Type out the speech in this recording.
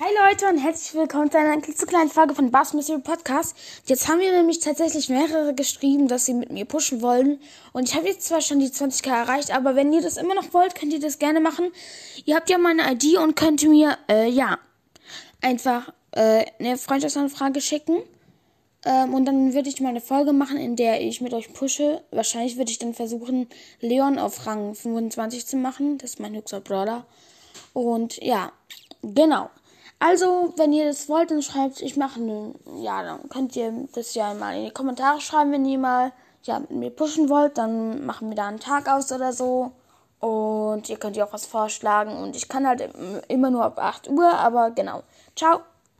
Hi Leute und herzlich willkommen zu einer klitzekleinen Folge von Bass Mystery Podcast. Jetzt haben mir nämlich tatsächlich mehrere geschrieben, dass sie mit mir pushen wollen. Und ich habe jetzt zwar schon die 20k erreicht, aber wenn ihr das immer noch wollt, könnt ihr das gerne machen. Ihr habt ja meine ID und könnt mir, äh, ja, einfach äh, eine Freundschaftsanfrage schicken. Ähm, und dann würde ich mal eine Folge machen, in der ich mit euch pushe. Wahrscheinlich würde ich dann versuchen, Leon auf Rang 25 zu machen. Das ist mein höchster Brawler. Und ja, genau. Also, wenn ihr das wollt, dann schreibt, ich mache eine, ja, dann könnt ihr das ja mal in die Kommentare schreiben, wenn ihr mal, ja, mit mir pushen wollt, dann machen wir da einen Tag aus oder so. Und ihr könnt ja auch was vorschlagen und ich kann halt immer nur ab 8 Uhr, aber genau. Ciao.